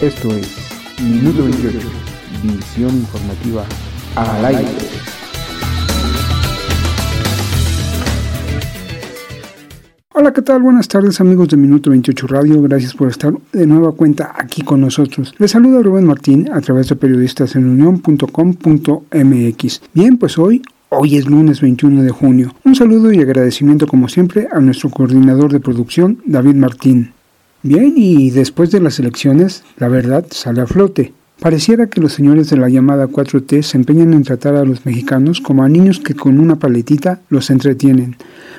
Esto es Minuto 28, visión informativa al aire. Hola, ¿qué tal? Buenas tardes amigos de Minuto 28 Radio. Gracias por estar de nueva cuenta aquí con nosotros. Les saluda Rubén Martín a través de periodistasenunión.com.mx. Bien, pues hoy Hoy es lunes 21 de junio. Un saludo y agradecimiento como siempre a nuestro coordinador de producción, David Martín. Bien, y después de las elecciones, la verdad sale a flote. Pareciera que los señores de la llamada 4T se empeñan en tratar a los mexicanos como a niños que con una paletita los entretienen.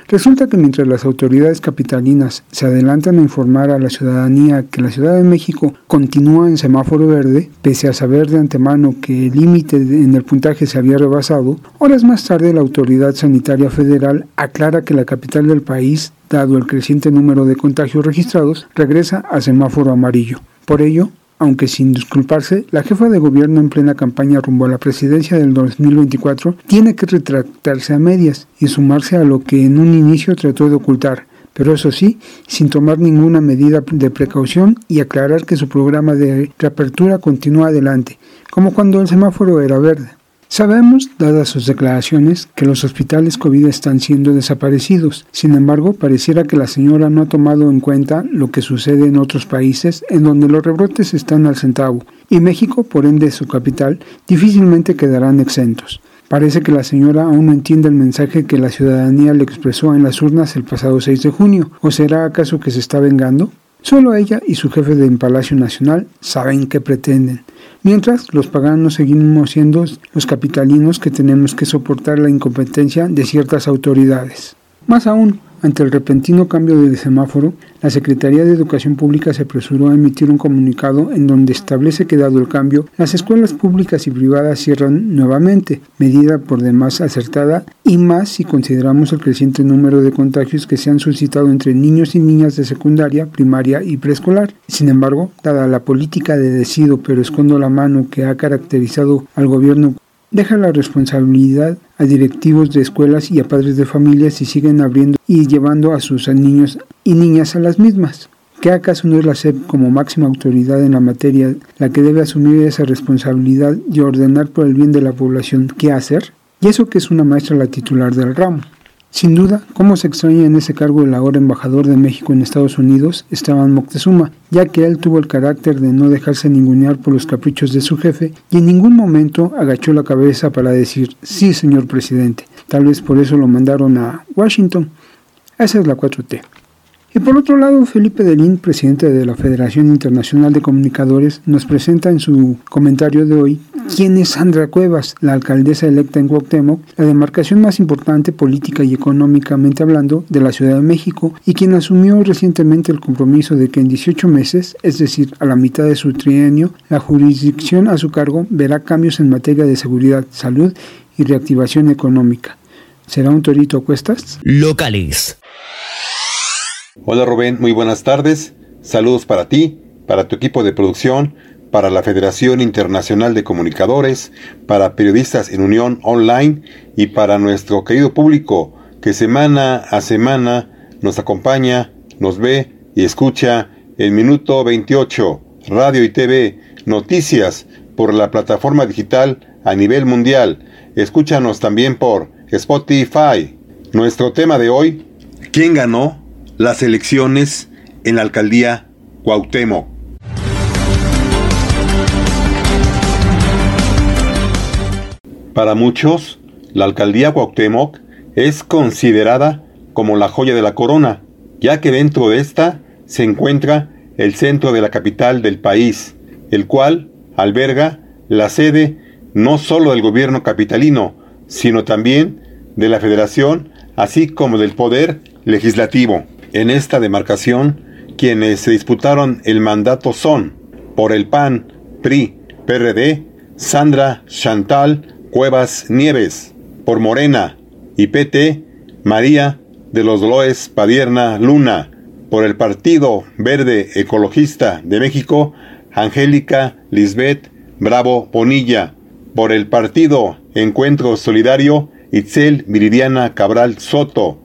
Resulta que mientras las autoridades capitalinas se adelantan a informar a la ciudadanía que la Ciudad de México continúa en semáforo verde, pese a saber de antemano que el límite en el puntaje se había rebasado, horas más tarde la autoridad sanitaria federal aclara que la capital del país, dado el creciente número de contagios registrados, regresa a semáforo amarillo. Por ello, aunque sin disculparse, la jefa de gobierno en plena campaña rumbo a la presidencia del 2024 tiene que retractarse a medias y sumarse a lo que en un inicio trató de ocultar, pero eso sí, sin tomar ninguna medida de precaución y aclarar que su programa de reapertura continúa adelante, como cuando el semáforo era verde. Sabemos, dadas sus declaraciones, que los hospitales COVID están siendo desaparecidos. Sin embargo, pareciera que la señora no ha tomado en cuenta lo que sucede en otros países en donde los rebrotes están al centavo y México, por ende su capital, difícilmente quedarán exentos. Parece que la señora aún no entiende el mensaje que la ciudadanía le expresó en las urnas el pasado 6 de junio. ¿O será acaso que se está vengando? Solo ella y su jefe del Palacio Nacional saben qué pretenden. Mientras, los paganos seguimos siendo los capitalinos que tenemos que soportar la incompetencia de ciertas autoridades. Más aún, ante el repentino cambio de semáforo, la Secretaría de Educación Pública se apresuró a emitir un comunicado en donde establece que dado el cambio, las escuelas públicas y privadas cierran nuevamente, medida por demás acertada y más si consideramos el creciente número de contagios que se han suscitado entre niños y niñas de secundaria, primaria y preescolar. Sin embargo, dada la política de decido pero escondo la mano que ha caracterizado al gobierno deja la responsabilidad a directivos de escuelas y a padres de familias si siguen abriendo y llevando a sus niños y niñas a las mismas. ¿Qué acaso no es la SEP como máxima autoridad en la materia la que debe asumir esa responsabilidad y ordenar por el bien de la población qué hacer? Y eso que es una maestra la titular del ramo. Sin duda, cómo se extraña en ese cargo el ahora embajador de México en Estados Unidos, Esteban Moctezuma, ya que él tuvo el carácter de no dejarse ningunear por los caprichos de su jefe y en ningún momento agachó la cabeza para decir sí, señor presidente. Tal vez por eso lo mandaron a Washington. Esa es la 4T. Y por otro lado, Felipe Delín, presidente de la Federación Internacional de Comunicadores, nos presenta en su comentario de hoy quién es Sandra Cuevas, la alcaldesa electa en Cuauhtémoc, la demarcación más importante política y económicamente hablando de la Ciudad de México y quien asumió recientemente el compromiso de que en 18 meses, es decir, a la mitad de su trienio, la jurisdicción a su cargo verá cambios en materia de seguridad, salud y reactivación económica. ¿Será un torito a cuestas? Locales. Hola Rubén, muy buenas tardes. Saludos para ti, para tu equipo de producción, para la Federación Internacional de Comunicadores, para periodistas en Unión Online y para nuestro querido público que semana a semana nos acompaña, nos ve y escucha en Minuto 28, Radio y TV, noticias por la plataforma digital a nivel mundial. Escúchanos también por Spotify. Nuestro tema de hoy, ¿quién ganó? las elecciones en la alcaldía Cuauhtémoc. Para muchos, la alcaldía Cuauhtémoc es considerada como la joya de la corona, ya que dentro de esta se encuentra el centro de la capital del país, el cual alberga la sede no solo del gobierno capitalino, sino también de la federación, así como del poder legislativo. En esta demarcación, quienes se disputaron el mandato son, por el PAN, PRI, PRD, Sandra Chantal Cuevas Nieves, por Morena y PT, María de los Loes Padierna Luna, por el Partido Verde Ecologista de México, Angélica Lisbeth Bravo Bonilla, por el Partido Encuentro Solidario, Itzel Viridiana Cabral Soto,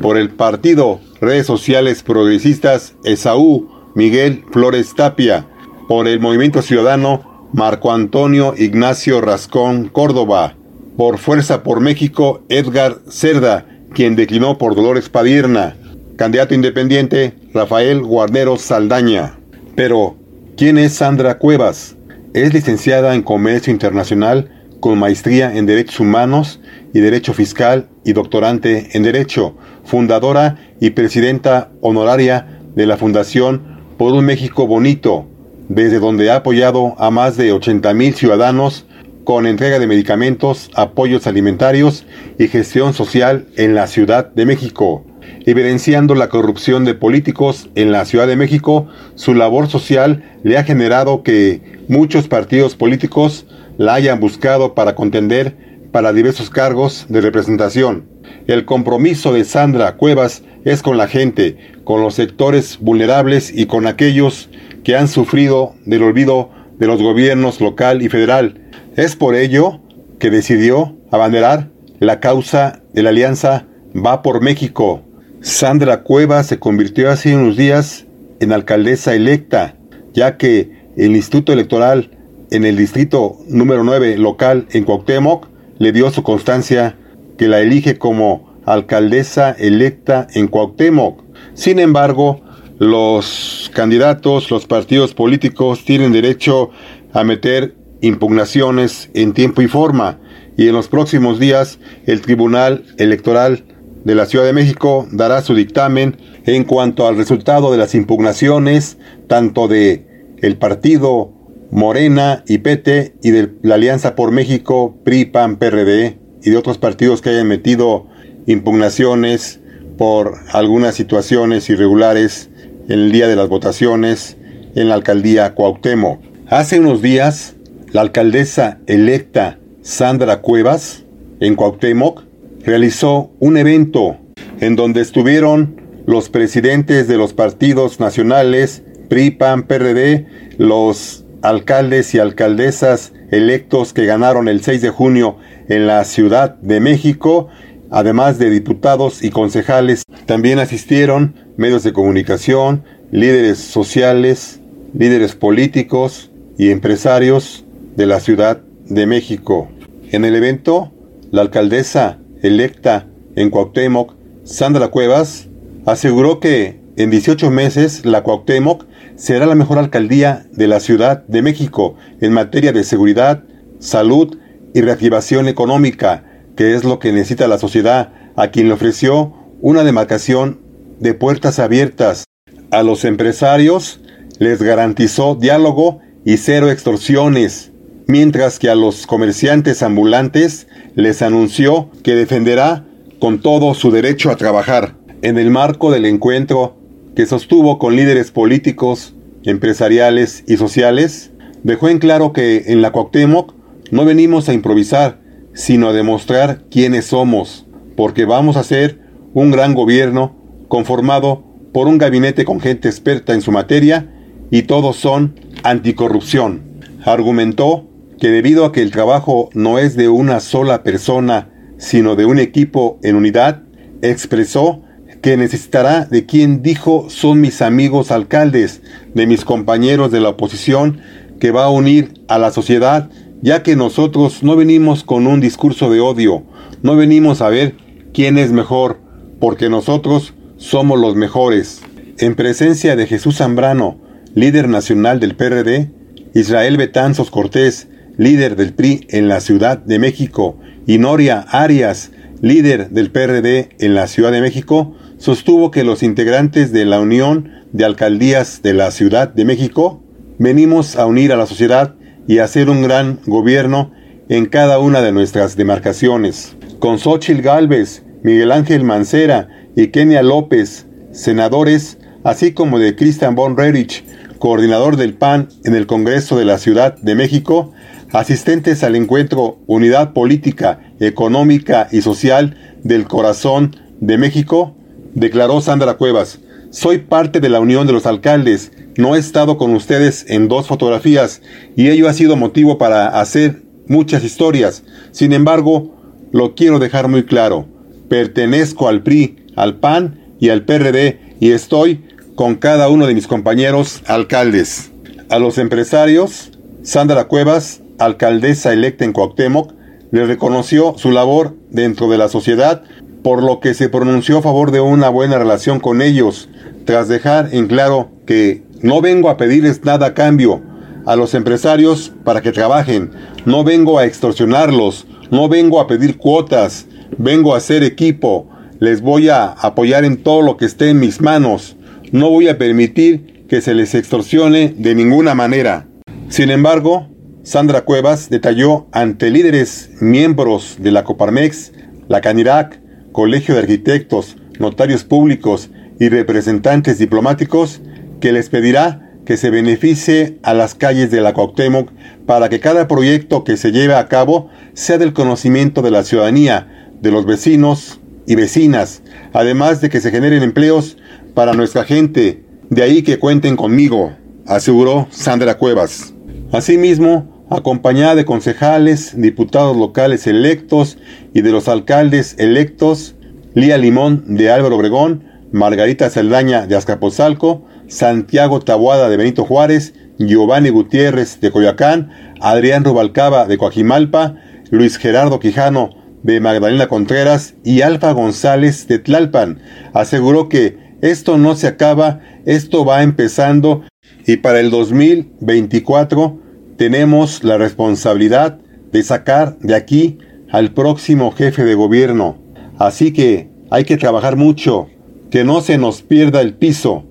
por el Partido Redes Sociales Progresistas Esaú Miguel Flores Tapia, por el Movimiento Ciudadano Marco Antonio Ignacio Rascón Córdoba, por Fuerza por México Edgar Cerda, quien declinó por Dolores Padierna, candidato independiente Rafael Guarnero Saldaña. Pero, ¿quién es Sandra Cuevas? Es licenciada en Comercio Internacional con maestría en Derechos Humanos y Derecho Fiscal y doctorante en Derecho, fundadora y presidenta honoraria de la Fundación por un México Bonito, desde donde ha apoyado a más de 80 mil ciudadanos con entrega de medicamentos, apoyos alimentarios y gestión social en la Ciudad de México. Evidenciando la corrupción de políticos en la Ciudad de México, su labor social le ha generado que muchos partidos políticos la hayan buscado para contender para diversos cargos de representación. El compromiso de Sandra Cuevas es con la gente, con los sectores vulnerables y con aquellos que han sufrido del olvido de los gobiernos local y federal. Es por ello que decidió abanderar la causa de la alianza Va por México. Sandra Cuevas se convirtió hace unos días en alcaldesa electa, ya que el Instituto Electoral en el distrito número 9 local en Cuauhtémoc le dio su constancia que la elige como alcaldesa electa en Cuauhtémoc. Sin embargo, los candidatos, los partidos políticos tienen derecho a meter impugnaciones en tiempo y forma. Y en los próximos días el Tribunal Electoral de la Ciudad de México dará su dictamen en cuanto al resultado de las impugnaciones tanto de el partido Morena y PT y de la Alianza por México, PRI, PAN, PRD y de otros partidos que hayan metido impugnaciones por algunas situaciones irregulares el día de las votaciones en la alcaldía Cuauhtémoc. Hace unos días, la alcaldesa electa Sandra Cuevas en Cuauhtémoc realizó un evento en donde estuvieron los presidentes de los partidos nacionales PRI, PAN, PRD, los alcaldes y alcaldesas electos que ganaron el 6 de junio en la Ciudad de México, además de diputados y concejales. También asistieron medios de comunicación, líderes sociales, líderes políticos y empresarios de la Ciudad de México. En el evento, la alcaldesa electa en Cuauhtémoc, Sandra Cuevas, aseguró que en 18 meses la Cuauhtémoc será la mejor alcaldía de la Ciudad de México en materia de seguridad, salud y reactivación económica, que es lo que necesita la sociedad, a quien le ofreció una demarcación de puertas abiertas. A los empresarios les garantizó diálogo y cero extorsiones, mientras que a los comerciantes ambulantes les anunció que defenderá con todo su derecho a trabajar. En el marco del encuentro que sostuvo con líderes políticos, empresariales y sociales, dejó en claro que en la Cuauhtémoc no venimos a improvisar, sino a demostrar quiénes somos, porque vamos a ser un gran gobierno conformado por un gabinete con gente experta en su materia y todos son anticorrupción. Argumentó que debido a que el trabajo no es de una sola persona, sino de un equipo en unidad, expresó que necesitará de quien dijo son mis amigos alcaldes, de mis compañeros de la oposición, que va a unir a la sociedad, ya que nosotros no venimos con un discurso de odio, no venimos a ver quién es mejor, porque nosotros somos los mejores. En presencia de Jesús Zambrano, líder nacional del PRD, Israel Betanzos Cortés, líder del PRI en la Ciudad de México, y Noria Arias, líder del PRD en la Ciudad de México, sostuvo que los integrantes de la Unión de Alcaldías de la Ciudad de México venimos a unir a la sociedad y hacer un gran gobierno en cada una de nuestras demarcaciones. Con Xochitl Galvez, Miguel Ángel Mancera y Kenia López, senadores, así como de Christian von Rerich, coordinador del PAN en el Congreso de la Ciudad de México, asistentes al encuentro Unidad Política, Económica y Social del Corazón de México, declaró Sandra Cuevas. Soy parte de la Unión de los Alcaldes. No he estado con ustedes en dos fotografías y ello ha sido motivo para hacer muchas historias. Sin embargo, lo quiero dejar muy claro. Pertenezco al PRI, al PAN y al PRD y estoy con cada uno de mis compañeros alcaldes. A los empresarios, Sandra Cuevas, alcaldesa electa en Cuauhtémoc, le reconoció su labor dentro de la sociedad, por lo que se pronunció a favor de una buena relación con ellos, tras dejar en claro que no vengo a pedirles nada a cambio a los empresarios para que trabajen, no vengo a extorsionarlos, no vengo a pedir cuotas, vengo a hacer equipo, les voy a apoyar en todo lo que esté en mis manos, no voy a permitir que se les extorsione de ninguna manera. Sin embargo, Sandra Cuevas detalló ante líderes miembros de la Coparmex, la Canirac, Colegio de Arquitectos, notarios públicos y representantes diplomáticos que les pedirá que se beneficie a las calles de la Cuauhtémoc para que cada proyecto que se lleve a cabo sea del conocimiento de la ciudadanía, de los vecinos y vecinas, además de que se generen empleos para nuestra gente, de ahí que cuenten conmigo, aseguró Sandra Cuevas. Asimismo, acompañada de concejales, diputados locales electos y de los alcaldes electos, Lía Limón de Álvaro Obregón, Margarita Saldaña de Azcapotzalco, Santiago Tabuada de Benito Juárez, Giovanni Gutiérrez de Coyoacán, Adrián Rubalcaba de Coajimalpa, Luis Gerardo Quijano de Magdalena Contreras y Alfa González de Tlalpan. Aseguró que esto no se acaba, esto va empezando y para el 2024 tenemos la responsabilidad de sacar de aquí al próximo jefe de gobierno. Así que hay que trabajar mucho, que no se nos pierda el piso.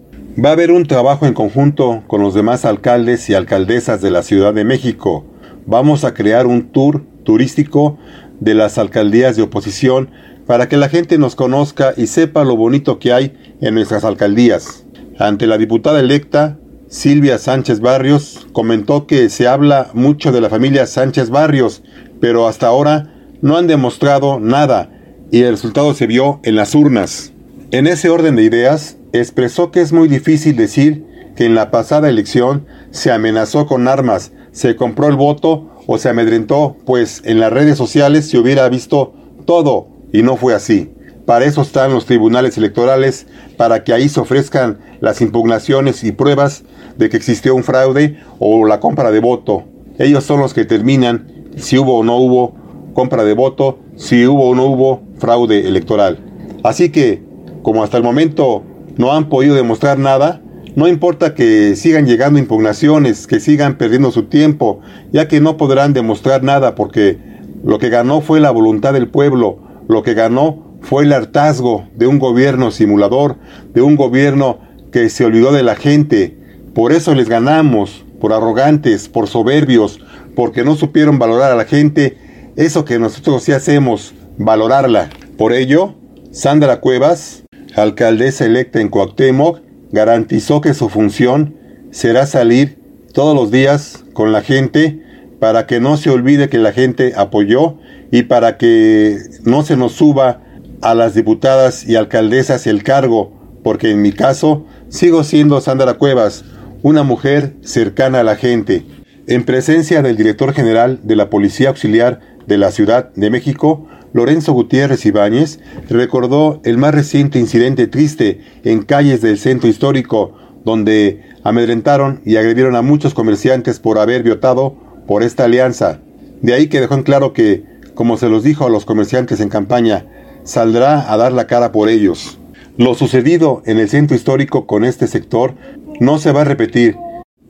Va a haber un trabajo en conjunto con los demás alcaldes y alcaldesas de la Ciudad de México. Vamos a crear un tour turístico de las alcaldías de oposición para que la gente nos conozca y sepa lo bonito que hay en nuestras alcaldías. Ante la diputada electa, Silvia Sánchez Barrios comentó que se habla mucho de la familia Sánchez Barrios, pero hasta ahora no han demostrado nada y el resultado se vio en las urnas. En ese orden de ideas, expresó que es muy difícil decir que en la pasada elección se amenazó con armas, se compró el voto o se amedrentó, pues en las redes sociales se hubiera visto todo y no fue así. Para eso están los tribunales electorales, para que ahí se ofrezcan las impugnaciones y pruebas de que existió un fraude o la compra de voto. Ellos son los que determinan si hubo o no hubo compra de voto, si hubo o no hubo fraude electoral. Así que, como hasta el momento no han podido demostrar nada, no importa que sigan llegando impugnaciones, que sigan perdiendo su tiempo, ya que no podrán demostrar nada porque lo que ganó fue la voluntad del pueblo, lo que ganó fue el hartazgo de un gobierno simulador, de un gobierno que se olvidó de la gente, por eso les ganamos, por arrogantes, por soberbios, porque no supieron valorar a la gente eso que nosotros sí hacemos, valorarla. Por ello, Sandra Cuevas, alcaldesa electa en Cuauhtémoc, garantizó que su función será salir todos los días con la gente para que no se olvide que la gente apoyó y para que no se nos suba a las diputadas y alcaldesas el cargo, porque en mi caso sigo siendo Sandra Cuevas, una mujer cercana a la gente. En presencia del director general de la Policía Auxiliar de la Ciudad de México, Lorenzo Gutiérrez Ibáñez, recordó el más reciente incidente triste en calles del centro histórico, donde amedrentaron y agredieron a muchos comerciantes por haber votado por esta alianza. De ahí que dejó en claro que, como se los dijo a los comerciantes en campaña, saldrá a dar la cara por ellos. Lo sucedido en el centro histórico con este sector no se va a repetir.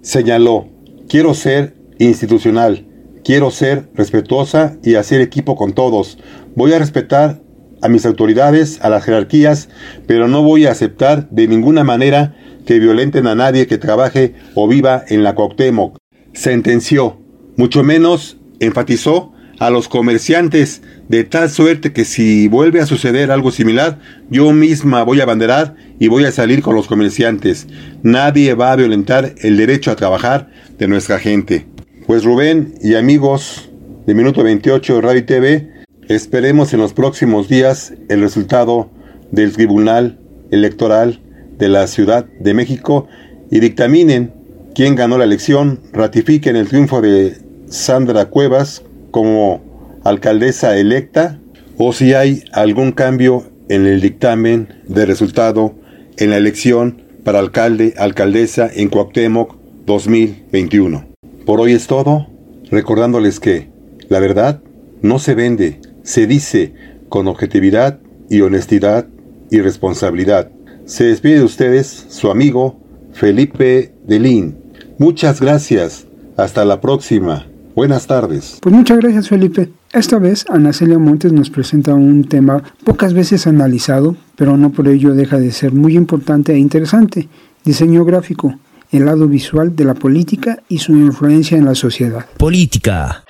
Señaló, quiero ser institucional, quiero ser respetuosa y hacer equipo con todos. Voy a respetar a mis autoridades, a las jerarquías, pero no voy a aceptar de ninguna manera que violenten a nadie que trabaje o viva en la Cuauhtémoc. Sentenció, mucho menos enfatizó a los comerciantes de tal suerte que si vuelve a suceder algo similar, yo misma voy a banderar y voy a salir con los comerciantes. Nadie va a violentar el derecho a trabajar de nuestra gente. Pues Rubén y amigos de Minuto 28 Radio TV, esperemos en los próximos días el resultado del Tribunal Electoral de la Ciudad de México y dictaminen quién ganó la elección, ratifiquen el triunfo de Sandra Cuevas como alcaldesa electa o si hay algún cambio en el dictamen de resultado en la elección para alcalde, alcaldesa en Cuauhtémoc 2021. Por hoy es todo, recordándoles que la verdad no se vende, se dice con objetividad y honestidad y responsabilidad. Se despide de ustedes su amigo Felipe Delín. Muchas gracias. Hasta la próxima. Buenas tardes. Pues muchas gracias Felipe. Esta vez Ana Celia Montes nos presenta un tema pocas veces analizado, pero no por ello deja de ser muy importante e interesante. Diseño gráfico, el lado visual de la política y su influencia en la sociedad. Política.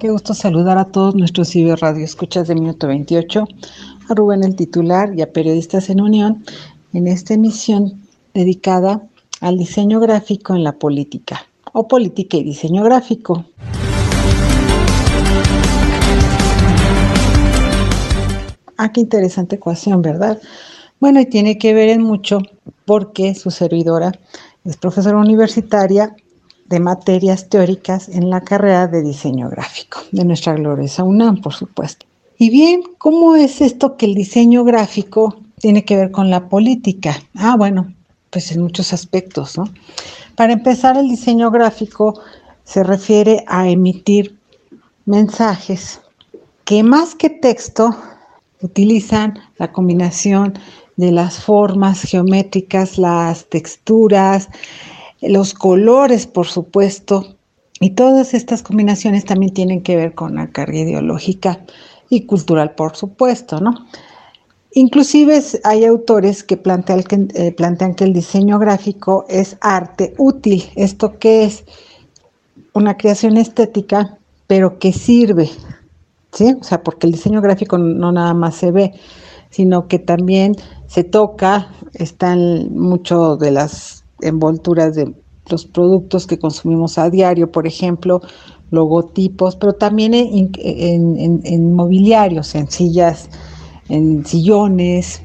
Qué gusto saludar a todos nuestros ciberradio escuchas de Minuto 28, a Rubén el titular y a periodistas en unión en esta emisión dedicada al diseño gráfico en la política o política y diseño gráfico. Ah, qué interesante ecuación, ¿verdad? Bueno, y tiene que ver en mucho porque su servidora es profesora universitaria de materias teóricas en la carrera de diseño gráfico de nuestra gloriosa UNAM, por supuesto. Y bien, ¿cómo es esto que el diseño gráfico tiene que ver con la política? Ah, bueno, pues en muchos aspectos, ¿no? Para empezar, el diseño gráfico se refiere a emitir mensajes que más que texto utilizan la combinación de las formas geométricas, las texturas, los colores, por supuesto, y todas estas combinaciones también tienen que ver con la carga ideológica y cultural, por supuesto, ¿no? Inclusive hay autores que plantean que, eh, plantean que el diseño gráfico es arte útil. ¿Esto qué es? Una creación estética, pero que sirve, ¿sí? O sea, porque el diseño gráfico no nada más se ve, sino que también se toca, están mucho de las envolturas de los productos que consumimos a diario, por ejemplo, logotipos, pero también en, en, en mobiliarios, en sillas en sillones,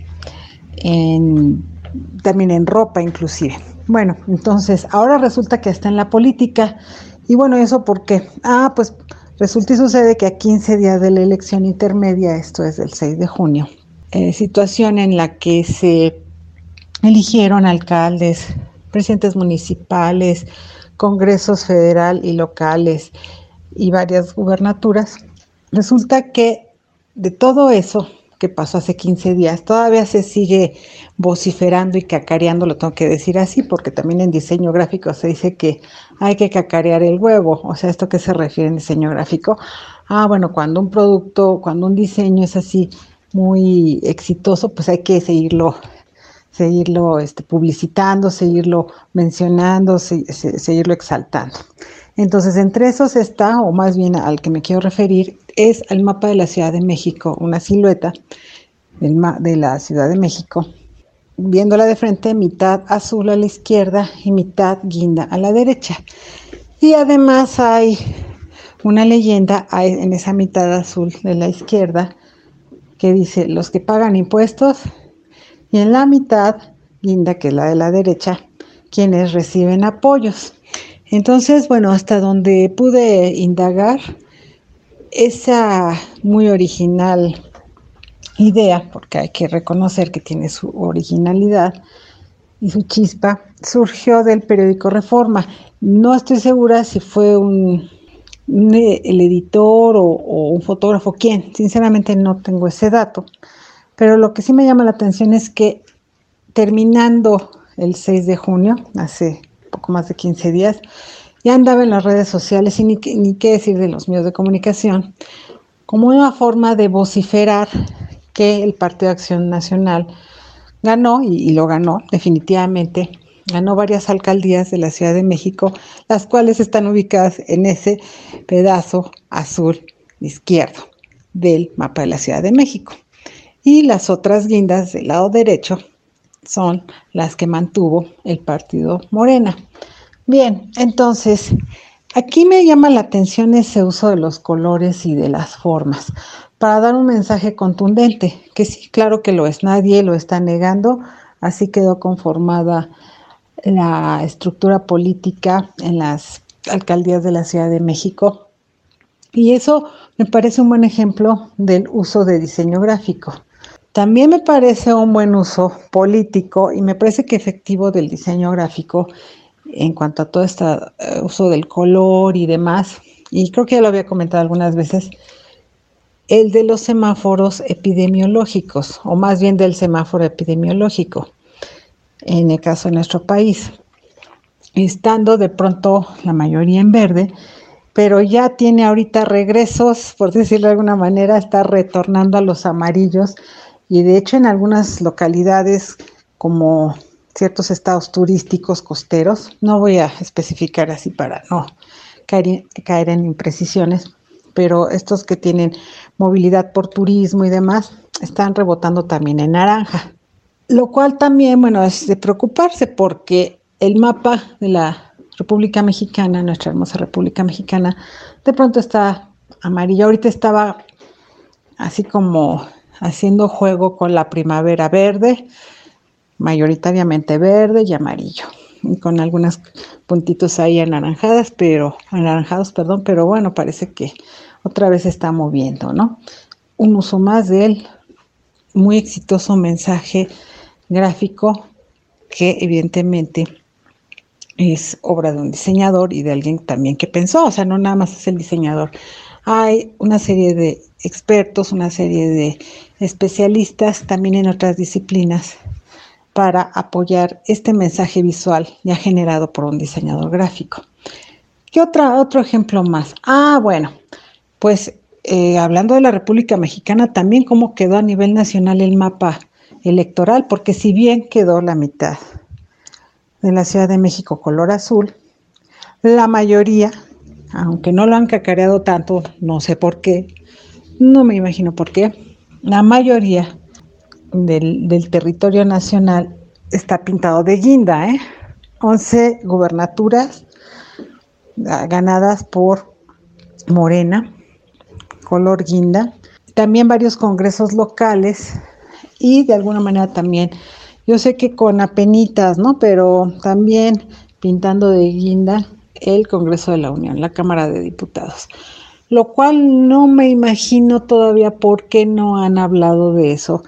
en, también en ropa inclusive. Bueno, entonces ahora resulta que está en la política. Y bueno, ¿eso por qué? Ah, pues resulta y sucede que a 15 días de la elección intermedia, esto es del 6 de junio, eh, situación en la que se eligieron alcaldes, presidentes municipales, congresos federal y locales y varias gubernaturas, resulta que de todo eso que pasó hace 15 días. Todavía se sigue vociferando y cacareando, lo tengo que decir así, porque también en diseño gráfico se dice que hay que cacarear el huevo. O sea, ¿esto qué se refiere en diseño gráfico? Ah, bueno, cuando un producto, cuando un diseño es así muy exitoso, pues hay que seguirlo seguirlo este, publicitando, seguirlo mencionando, seguirlo exaltando. Entonces, entre esos está, o más bien al que me quiero referir, es el mapa de la Ciudad de México, una silueta de la Ciudad de México, viéndola de frente, mitad azul a la izquierda y mitad guinda a la derecha. Y además hay una leyenda en esa mitad azul de la izquierda que dice los que pagan impuestos y en la mitad guinda, que es la de la derecha, quienes reciben apoyos. Entonces, bueno, hasta donde pude indagar, esa muy original idea, porque hay que reconocer que tiene su originalidad y su chispa, surgió del periódico Reforma. No estoy segura si fue un, el editor o, o, un fotógrafo, quién, sinceramente no tengo ese dato, pero lo que sí me llama la atención es que terminando el 6 de junio, hace poco más de 15 días, ya andaba en las redes sociales y ni, qué decir de los medios de comunicación, como una forma de vociferar que el Partido de Acción Nacional ganó, y, y, lo ganó definitivamente, ganó varias alcaldías de la Ciudad de México, las cuales están ubicadas en ese pedazo azul izquierdo del mapa de la Ciudad de México. Y las otras guindas del lado derecho son las que mantuvo el partido Morena. Bien, entonces, aquí me llama la atención ese uso de los colores y de las formas para dar un mensaje contundente, que sí, claro que lo es, nadie lo está negando, así quedó conformada la estructura política en las alcaldías de la Ciudad de México. Y eso me parece un buen ejemplo del uso de diseño gráfico. También me parece un buen uso político y me parece que efectivo del diseño gráfico en cuanto a todo este eh, uso del color y demás, y creo que ya lo había comentado algunas veces, el de los semáforos epidemiológicos, o más bien del semáforo epidemiológico, en el caso de nuestro país, estando de pronto la mayoría en verde, pero ya tiene ahorita regresos, por decirlo de alguna manera, está retornando a los amarillos y de hecho en algunas localidades como ciertos estados turísticos costeros, no voy a especificar así para no caer, en imprecisiones, pero estos que tienen movilidad por turismo y demás están rebotando también en naranja. Lo cual también, bueno, es de preocuparse porque el mapa de la República Mexicana, nuestra hermosa República Mexicana, de pronto está amarillo. Ahorita estaba así como haciendo juego con la primavera verde, mayoritariamente verde y amarillo, y con algunos puntitos ahí anaranjadas, pero anaranjados, perdón, pero bueno, parece que otra vez se está moviendo, ¿no? Un uso más del muy exitoso mensaje gráfico que evidentemente es obra de un diseñador y de alguien también que pensó, o sea, no nada más es el diseñador. Hay una serie de expertos, una serie de especialistas también en otras disciplinas para apoyar este mensaje visual ya generado por un diseñador gráfico. ¿Qué otra, otro ejemplo más? Ah, bueno, pues eh, hablando de la República Mexicana, también cómo quedó a nivel nacional el mapa electoral, porque si bien quedó la mitad de la Ciudad de México color azul, la mayoría, aunque no lo han cacareado tanto, no sé por qué, no me imagino por qué, la mayoría del, territorio nacional está pintado de guinda, ¿eh? 11 gubernaturas ganadas por Morena, color guinda, también varios congresos locales y de alguna manera también yo sé que con apenitas, ¿no? Pero también pintando de guinda el Congreso de la Unión, la Cámara de Diputados. Lo cual no me imagino todavía por qué no han hablado de eso.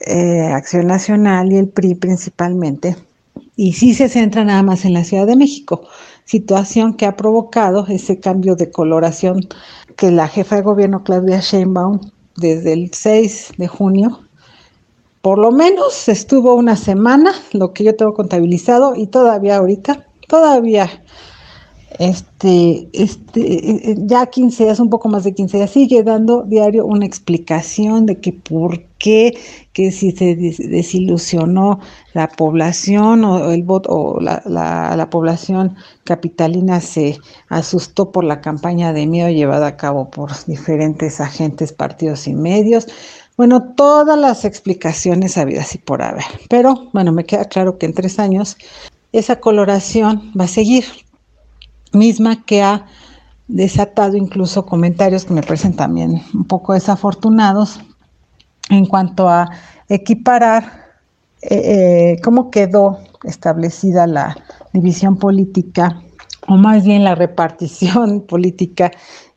Eh, Acción Nacional y el PRI principalmente. Y sí se centra nada más en la Ciudad de México, situación que ha provocado ese cambio de coloración que la jefa de gobierno Claudia Sheinbaum desde el 6 de junio por lo menos estuvo una semana, lo que yo tengo contabilizado, y todavía ahorita, todavía, este, este, ya 15 días, un poco más de 15 días, sigue dando diario una explicación de que por qué, que si se desilusionó la población o el voto, o la, la, la población capitalina se asustó por la campaña de miedo llevada a cabo por diferentes agentes, partidos y medios bueno, todas las explicaciones habidas y por haber. Pero bueno, me queda claro que en tres años esa coloración va a seguir, misma que ha desatado incluso comentarios que me parecen también un poco desafortunados en cuanto a equiparar eh, eh, cómo quedó establecida la división política o más bien la repartición política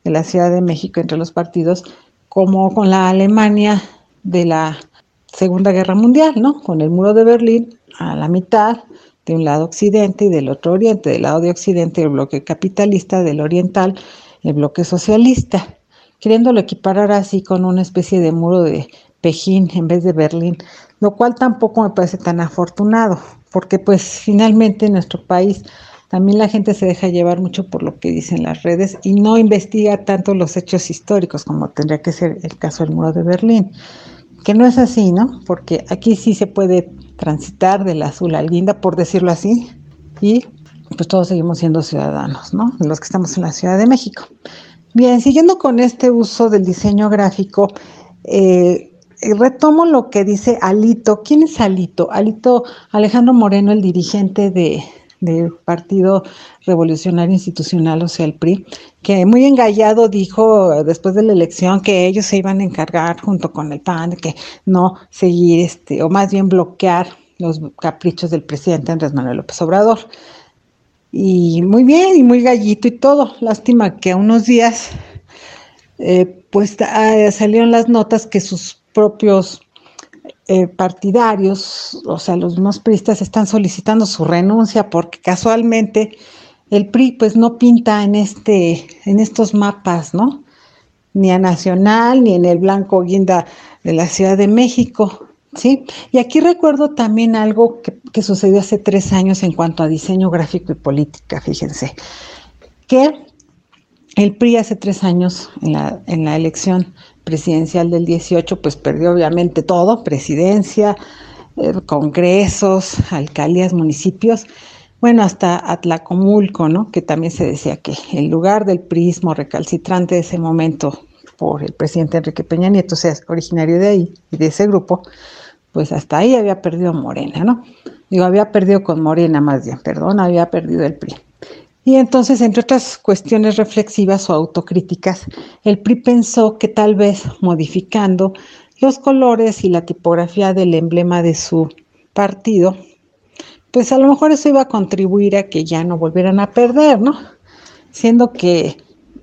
de la Ciudad de México entre los partidos como con la Alemania de la Segunda Guerra Mundial, ¿no? Con el muro de Berlín a la mitad, de un lado occidente y del otro oriente, del lado de occidente el bloque capitalista, del oriental el bloque socialista, queriéndolo equiparar así con una especie de muro de Pejín en vez de Berlín, lo cual tampoco me parece tan afortunado, porque pues finalmente en nuestro país también la gente se deja llevar mucho por lo que dicen las redes y no investiga tanto los hechos históricos como tendría que ser el caso del muro de Berlín, que no es así, ¿no? Porque aquí sí se puede transitar del azul al guinda, por decirlo así, y pues todos seguimos siendo ciudadanos, ¿no? Los que estamos en la Ciudad de México. Bien, siguiendo con este uso del diseño gráfico, eh, retomo lo que dice Alito. ¿Quién es Alito? Alito Alejandro Moreno, el dirigente de, del Partido Revolucionario Institucional, o sea, el PRI, que muy engallado dijo después de la elección que ellos se iban a encargar junto con el PAN de que no seguir, este, o más bien bloquear los caprichos del presidente Andrés Manuel López Obrador. Y muy bien, y muy gallito y todo. Lástima que a unos días, eh, pues ah, salieron las notas que sus propios eh, partidarios, o sea, los mismos priistas están solicitando su renuncia porque casualmente el PRI pues no pinta en este, en estos mapas, ¿no? Ni a Nacional, ni en el blanco guinda de la Ciudad de México, ¿sí? Y aquí recuerdo también algo que, que sucedió hace tres años en cuanto a diseño gráfico y política, fíjense, que el PRI hace tres años en la, en la elección presidencial del 18, pues perdió obviamente todo, presidencia, eh, congresos, alcaldías, municipios, bueno, hasta Atlacomulco, ¿no? Que también se decía que el lugar del prismo recalcitrante de ese momento por el presidente Enrique Peña Nieto, sea, originario de ahí y de ese grupo, pues hasta ahí había perdido Morena, ¿no? Digo, había perdido con Morena más bien, perdón, había perdido el PRI. Y entonces, entre otras cuestiones reflexivas o autocríticas, el PRI pensó que tal vez modificando los colores y la tipografía del emblema de su partido, pues a lo mejor eso iba a contribuir a que ya no volvieran a perder, ¿no? Siendo que,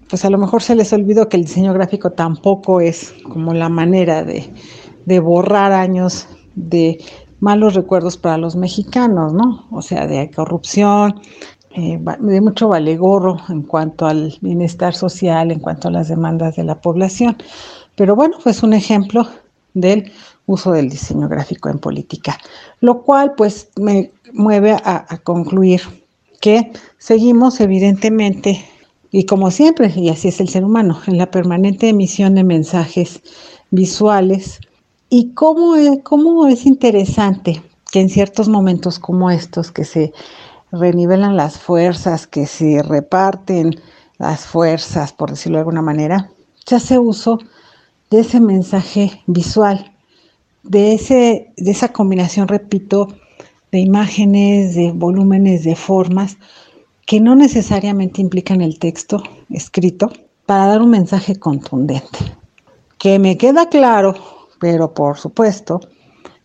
pues a lo mejor se les olvidó que el diseño gráfico tampoco es como la manera de, de borrar años de malos recuerdos para los mexicanos, ¿no? O sea, de corrupción, eh, de mucho valegorro en cuanto al bienestar social, en cuanto a las demandas de la población. Pero bueno, pues un ejemplo del uso del diseño gráfico en política, lo cual pues me mueve a, a concluir que seguimos evidentemente y como siempre, y así es el ser humano, en la permanente emisión de mensajes visuales y cómo es, cómo es interesante que en ciertos momentos como estos que se renivelan las fuerzas, que se reparten las fuerzas, por decirlo de alguna manera, se hace uso de ese mensaje visual, de, ese, de esa combinación, repito, de imágenes, de volúmenes, de formas, que no necesariamente implican el texto escrito, para dar un mensaje contundente. Que me queda claro, pero por supuesto,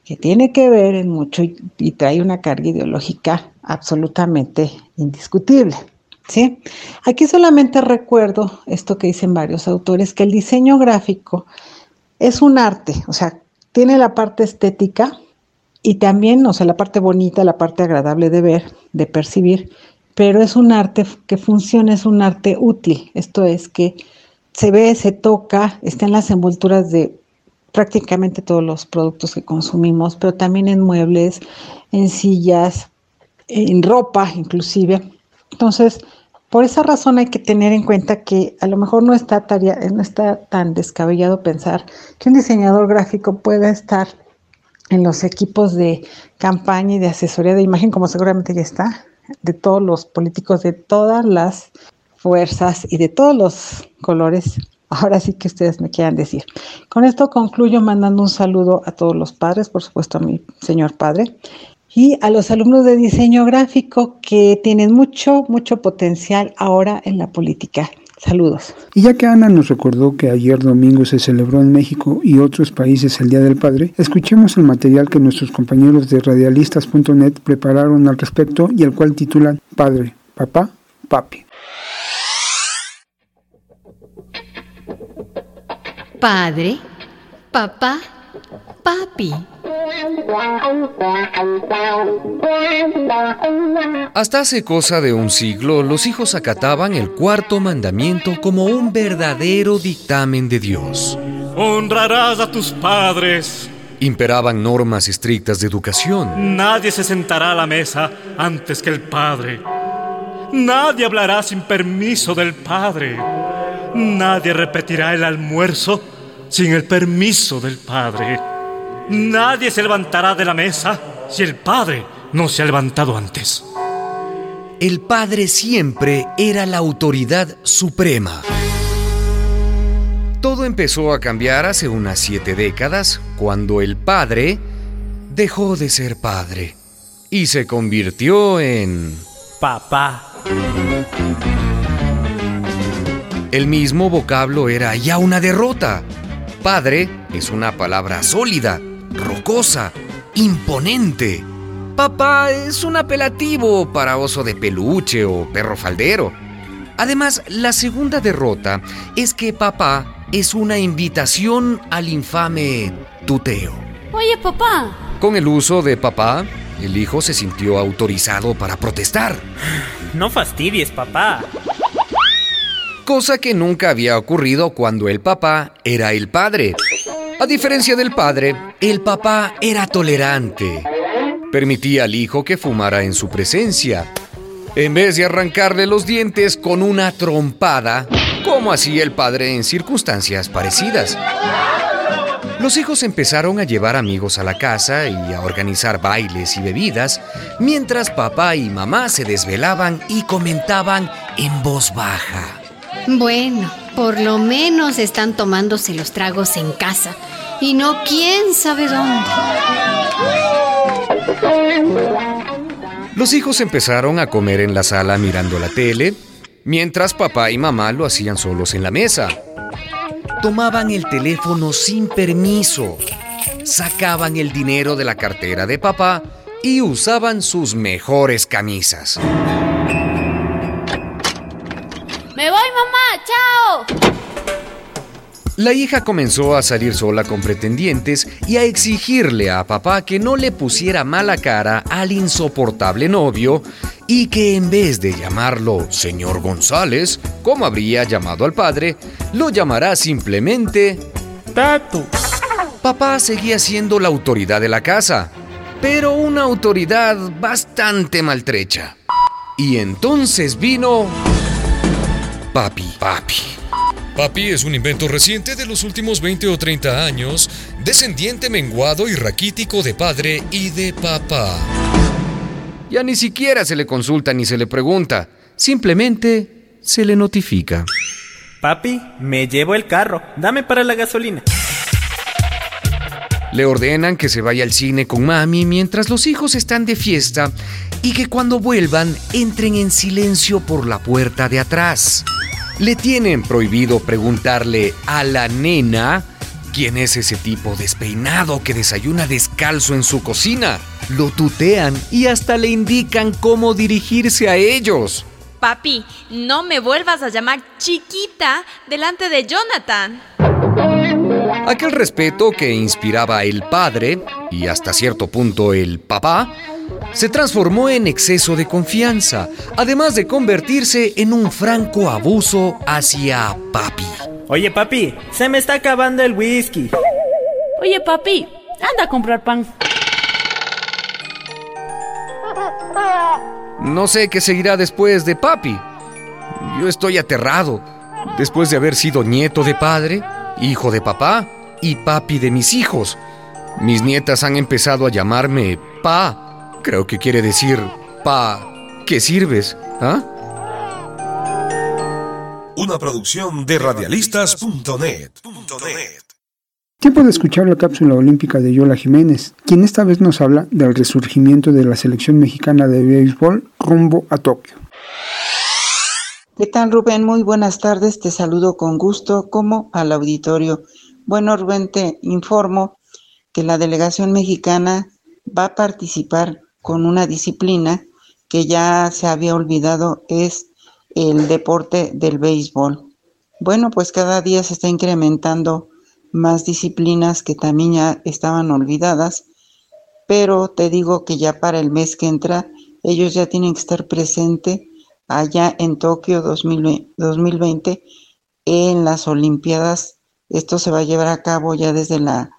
que tiene que ver en mucho y, trae una carga ideológica absolutamente indiscutible. ¿sí? Aquí solamente recuerdo esto que dicen varios autores, que el diseño gráfico es un arte, o sea, tiene la parte estética y también, o sea, la parte bonita, la parte agradable de ver, de percibir, pero es un arte que funciona, es un arte útil, esto es que se ve, se toca, está en las envolturas de prácticamente todos los productos que consumimos, pero también en muebles, en sillas, en ropa inclusive. Entonces, por esa razón hay que tener en cuenta que a lo mejor no está, no está tan descabellado pensar que un diseñador gráfico pueda estar en los equipos de campaña y de asesoría de imagen, como seguramente ya está, de todos los políticos de todas las fuerzas y de todos los colores Ahora sí que ustedes me quieran decir. Con esto concluyo mandando un saludo a todos los padres, por supuesto a mi señor padre, y a los alumnos de diseño gráfico que tienen mucho, mucho potencial ahora en la política. Saludos. Y ya que Ana nos recordó que ayer domingo se celebró en México y otros países el Día del Padre, escuchemos el material que nuestros compañeros de radialistas.net prepararon al respecto y el cual titulan Padre, Papá, Papi. Padre, papá, papi. Hasta hace cosa de un siglo, los hijos acataban el cuarto mandamiento como un verdadero dictamen de Dios. Honrarás a tus padres. Imperaban normas estrictas de educación. Nadie se sentará a la mesa antes que el padre. Nadie hablará sin permiso del padre. Nadie repetirá el almuerzo sin el permiso del Padre. Nadie se levantará de la mesa si el Padre no se ha levantado antes. El Padre siempre era la autoridad suprema. Todo empezó a cambiar hace unas siete décadas, cuando el Padre dejó de ser Padre y se convirtió en... Papá. El mismo vocablo era ya una derrota. Padre es una palabra sólida, rocosa, imponente. Papá es un apelativo para oso de peluche o perro faldero. Además, la segunda derrota es que papá es una invitación al infame tuteo. Oye, papá. Con el uso de papá, el hijo se sintió autorizado para protestar. No fastidies, papá. Cosa que nunca había ocurrido cuando el papá era el padre. A diferencia del padre, el papá era tolerante. Permitía al hijo que fumara en su presencia. En vez de arrancarle los dientes con una trompada, como hacía el padre en circunstancias parecidas. Los hijos empezaron a llevar amigos a la casa y a organizar bailes y bebidas, mientras papá y mamá se desvelaban y comentaban en voz baja. Bueno, por lo menos están tomándose los tragos en casa y no quién sabe dónde. Los hijos empezaron a comer en la sala mirando la tele, mientras papá y mamá lo hacían solos en la mesa. Tomaban el teléfono sin permiso, sacaban el dinero de la cartera de papá y usaban sus mejores camisas. La hija comenzó a salir sola con pretendientes y a exigirle a papá que no le pusiera mala cara al insoportable novio y que en vez de llamarlo señor González, como habría llamado al padre, lo llamará simplemente Tato. Papá seguía siendo la autoridad de la casa, pero una autoridad bastante maltrecha. Y entonces vino... Papi, papi. Papi es un invento reciente de los últimos 20 o 30 años, descendiente menguado y raquítico de padre y de papá. Ya ni siquiera se le consulta ni se le pregunta, simplemente se le notifica. Papi, me llevo el carro. Dame para la gasolina. Le ordenan que se vaya al cine con mami mientras los hijos están de fiesta y que cuando vuelvan entren en silencio por la puerta de atrás. Le tienen prohibido preguntarle a la nena quién es ese tipo despeinado que desayuna descalzo en su cocina. Lo tutean y hasta le indican cómo dirigirse a ellos. Papi, no me vuelvas a llamar chiquita delante de Jonathan. Aquel respeto que inspiraba el padre y hasta cierto punto el papá se transformó en exceso de confianza, además de convertirse en un franco abuso hacia papi. Oye, papi, se me está acabando el whisky. Oye, papi, anda a comprar pan. No sé qué seguirá después de papi. Yo estoy aterrado. Después de haber sido nieto de padre, hijo de papá y papi de mis hijos. Mis nietas han empezado a llamarme pa. Creo que quiere decir pa. ¿Qué sirves? ¿Ah? Una producción de radialistas.net. Tiempo de escuchar la cápsula olímpica de Yola Jiménez, quien esta vez nos habla del resurgimiento de la selección mexicana de béisbol rumbo a Tokio. ¿Qué tal Rubén? Muy buenas tardes, te saludo con gusto como al auditorio. Bueno Rubén, te informo que la delegación mexicana va a participar con una disciplina que ya se había olvidado, es el deporte del béisbol. Bueno, pues cada día se está incrementando más disciplinas que también ya estaban olvidadas, pero te digo que ya para el mes que entra ellos ya tienen que estar presentes allá en Tokio 2020 en las Olimpiadas. Esto se va a llevar a cabo ya desde la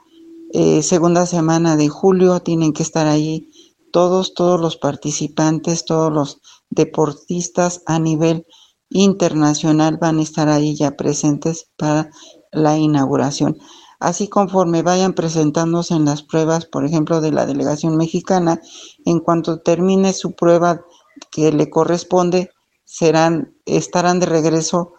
eh, segunda semana de julio. Tienen que estar ahí todos, todos los participantes, todos los deportistas a nivel internacional van a estar ahí ya presentes para la inauguración. Así conforme vayan presentándose en las pruebas, por ejemplo, de la delegación mexicana, en cuanto termine su prueba que le corresponde, estarán de regreso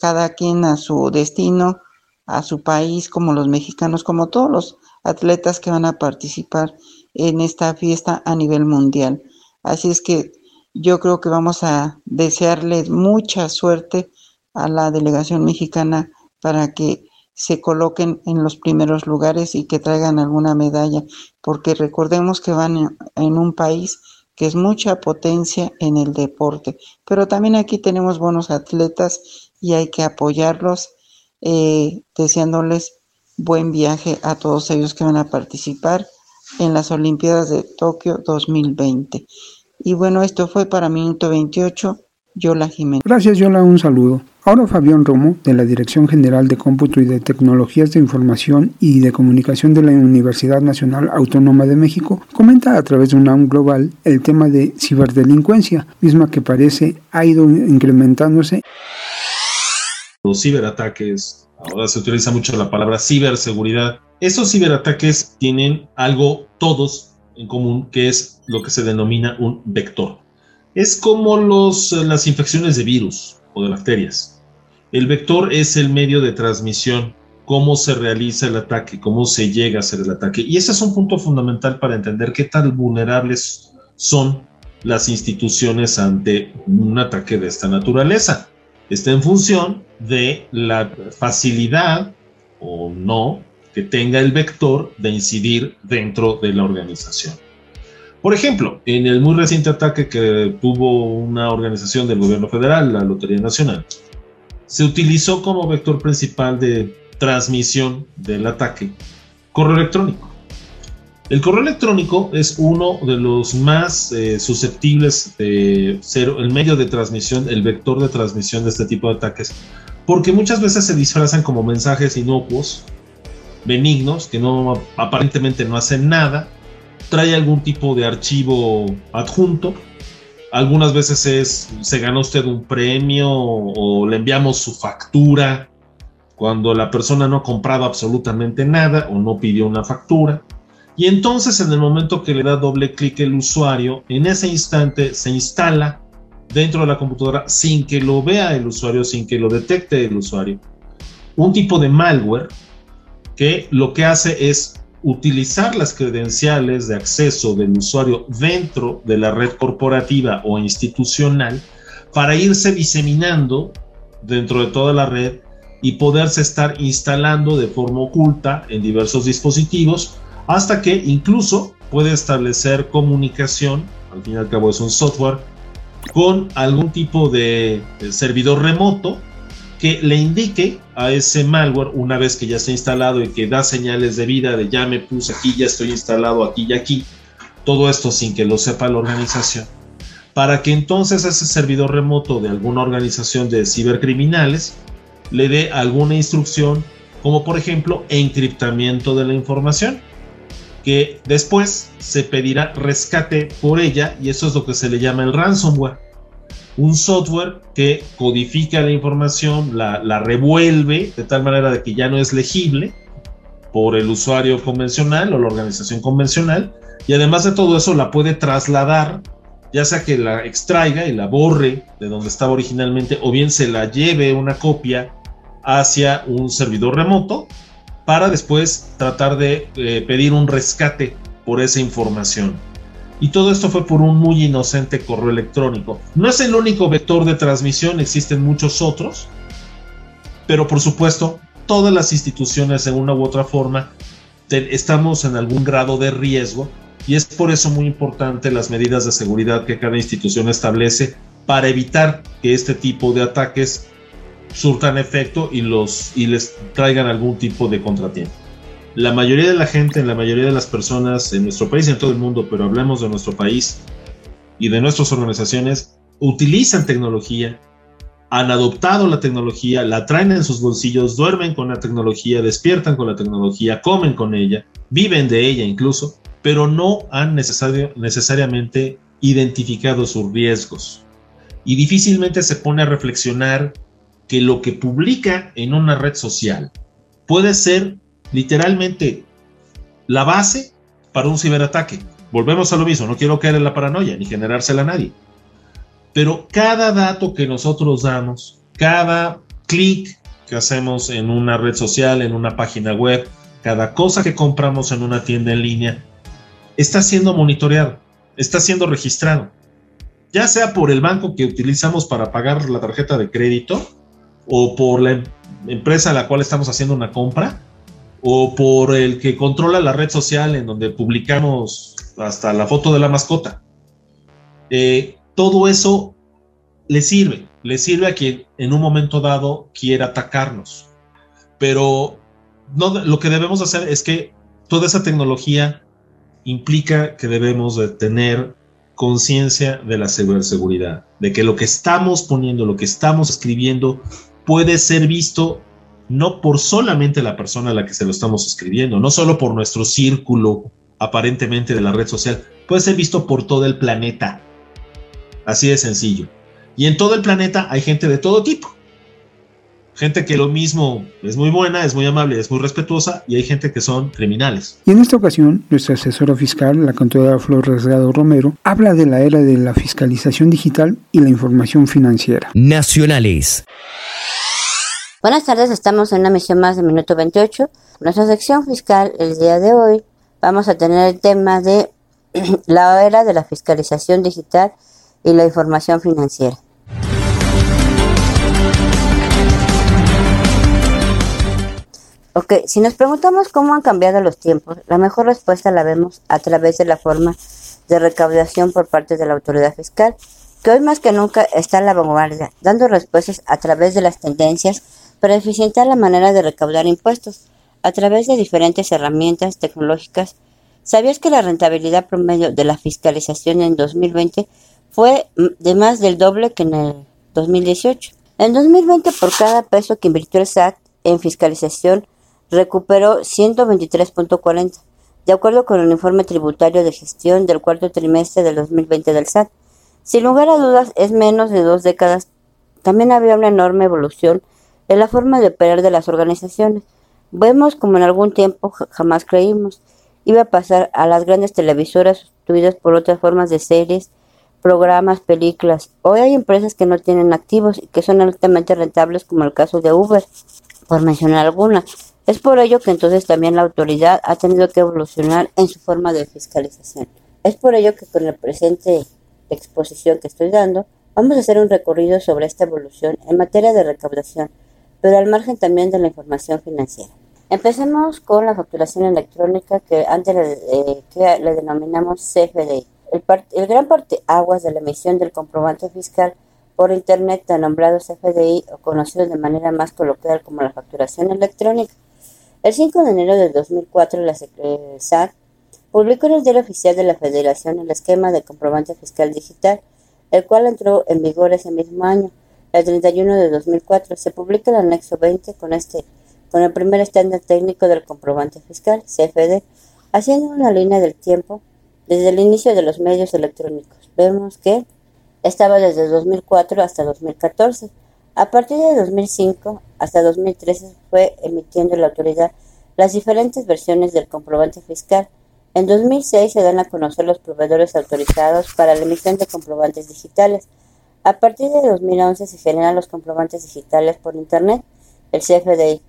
cada quien a su destino, a su país, como los mexicanos, como todos los atletas que van a participar en esta fiesta a nivel mundial. Así es que yo creo que vamos a desearles mucha suerte a la delegación mexicana para que se coloquen en los primeros lugares y que traigan alguna medalla, porque recordemos que van en un país que es mucha potencia en el deporte, pero también aquí tenemos buenos atletas y hay que apoyarlos, eh, deseándoles buen viaje a todos ellos que van a participar en las Olimpiadas de Tokio 2020. Y bueno, esto fue para Minuto 28, Yola Jiménez. Gracias, Yola, un saludo. Ahora Fabián Romo, de la Dirección General de Cómputo y de Tecnologías de Información y de Comunicación de la Universidad Nacional Autónoma de México, comenta a través de UNAM Global el tema de ciberdelincuencia, misma que parece ha ido incrementándose. Los ciberataques, ahora se utiliza mucho la palabra ciberseguridad. Esos ciberataques tienen algo todos en común, que es lo que se denomina un vector. Es como los, las infecciones de virus o de bacterias. El vector es el medio de transmisión, cómo se realiza el ataque, cómo se llega a hacer el ataque. Y ese es un punto fundamental para entender qué tan vulnerables son las instituciones ante un ataque de esta naturaleza. Está en función de la facilidad o no que tenga el vector de incidir dentro de la organización. Por ejemplo, en el muy reciente ataque que tuvo una organización del gobierno federal, la Lotería Nacional, se utilizó como vector principal de transmisión del ataque correo electrónico. El correo electrónico es uno de los más eh, susceptibles de ser el medio de transmisión, el vector de transmisión de este tipo de ataques, porque muchas veces se disfrazan como mensajes inocuos, benignos, que no aparentemente no hacen nada, trae algún tipo de archivo adjunto. Algunas veces es, se gana usted un premio o le enviamos su factura cuando la persona no ha comprado absolutamente nada o no pidió una factura. Y entonces en el momento que le da doble clic el usuario, en ese instante se instala dentro de la computadora sin que lo vea el usuario, sin que lo detecte el usuario, un tipo de malware que lo que hace es utilizar las credenciales de acceso del usuario dentro de la red corporativa o institucional para irse diseminando dentro de toda la red y poderse estar instalando de forma oculta en diversos dispositivos hasta que incluso puede establecer comunicación, al fin y al cabo es un software, con algún tipo de servidor remoto que le indique a ese malware una vez que ya está instalado y que da señales de vida de ya me puse aquí, ya estoy instalado aquí y aquí, todo esto sin que lo sepa la organización, para que entonces ese servidor remoto de alguna organización de cibercriminales le dé alguna instrucción, como por ejemplo encriptamiento de la información, que después se pedirá rescate por ella y eso es lo que se le llama el ransomware un software que codifica la información, la, revuelve de tal manera de que ya no es legible por el usuario convencional o la organización convencional y además de todo eso la puede trasladar ya sea que la extraiga y la borre de donde estaba originalmente o bien se la lleve una copia hacia un servidor remoto para después tratar de eh, pedir un rescate por esa información. Y todo esto fue por un muy inocente correo electrónico. No es el único vector de transmisión, existen muchos otros. Pero por supuesto, todas las instituciones de una u otra forma estamos en algún grado de riesgo y es por eso muy importante las medidas de seguridad que cada institución establece para evitar que este tipo de ataques surtan efecto y, los, y les traigan algún tipo de contratiempo la mayoría de la gente, la mayoría de las personas en nuestro país y en todo el mundo, pero hablemos de nuestro país y de nuestras organizaciones, utilizan tecnología, han adoptado la tecnología, la traen en sus bolsillos, duermen con la tecnología, despiertan con la tecnología, comen con ella, viven de ella incluso, pero no han necesariamente identificado sus riesgos. Y difícilmente se pone a reflexionar que lo que publica en una red social puede ser literalmente la base para un ciberataque. Volvemos a lo mismo, no quiero caer en la paranoia ni generársela a nadie. Pero cada dato que nosotros damos, cada clic que hacemos en una red social, en una página web, cada cosa que compramos en una tienda en línea, está siendo monitoreado, está siendo registrado. Ya sea por el banco que utilizamos para pagar la tarjeta de crédito o por la em-, empresa a la cual estamos haciendo una compra, o por el que controla la red social en donde publicamos hasta la foto de la mascota. Eh, todo eso le sirve, le sirve a quien en un momento dado quiera atacarnos. Pero no, lo que debemos hacer es que toda esa tecnología implica que debemos de tener conciencia de la ciberseguridad, de que lo que estamos poniendo, lo que estamos escribiendo puede ser visto no por solamente la persona a la que se lo estamos escribiendo, no solo por nuestro círculo aparentemente de la red social, puede ser visto por todo el planeta. Así de sencillo. Y en todo el planeta hay gente de todo tipo. Gente que lo mismo es muy buena, es muy amable, es muy respetuosa y hay gente que son criminales. Y en esta ocasión, nuestra asesora fiscal, la contadora Flor Rasgado Romero, habla de la era de la fiscalización digital y la información financiera. Nacionales. Buenas tardes, estamos en una misión más de Minuto 28. Nuestra sección fiscal el día de hoy vamos a tener el tema de la era de la fiscalización digital y la información financiera. Ok, si nos preguntamos cómo han cambiado los tiempos, la mejor respuesta la vemos a través de la forma de recaudación por parte de la autoridad fiscal, que hoy más que nunca está en la vanguardia, dando respuestas a través de las tendencias para eficientar la manera de recaudar impuestos a través de diferentes herramientas tecnológicas. ¿Sabías que la rentabilidad promedio de la fiscalización en 2020 fue de más del doble que en el 2018? En 2020, por cada peso que invirtió el SAT en fiscalización, recuperó 123.40, de acuerdo con el informe tributario de gestión del cuarto trimestre del 2020 del SAT. Sin lugar a dudas, es menos de dos décadas. También había una enorme evolución en la forma de operar de las organizaciones. Vemos como en algún tiempo jamás creímos iba a pasar a las grandes televisoras sustituidas por otras formas de series, programas, películas. Hoy hay empresas que no tienen activos y que son altamente rentables como el caso de Uber, por mencionar alguna. Es por ello que entonces también la autoridad ha tenido que evolucionar en su forma de fiscalización. Es por ello que con la presente exposición que estoy dando, vamos a hacer un recorrido sobre esta evolución en materia de recaudación, pero al margen también de la información financiera. Empecemos con la facturación electrónica que antes le, eh, denominamos CFDI. El, el gran parte aguas de la emisión del comprobante fiscal por Internet, nombrado CFDI o conocido de manera más coloquial como la facturación electrónica, el 5 de enero de 2004, la SAT publicó en el Diario Oficial de la Federación el esquema de comprobante fiscal digital, el cual entró en vigor ese mismo año. El 31 de 2004 se publica el anexo 20 con este con el primer estándar técnico del comprobante fiscal, CFD, haciendo una línea del tiempo desde el inicio de los medios electrónicos. Vemos que estaba desde 2004 hasta 2014. A partir de 2005 hasta 2013 fue emitiendo la autoridad las diferentes versiones del comprobante fiscal. En 2006 se dan a conocer los proveedores autorizados para la emisión de comprobantes digitales. A partir de 2011 se generan los comprobantes digitales por Internet, el CFDI.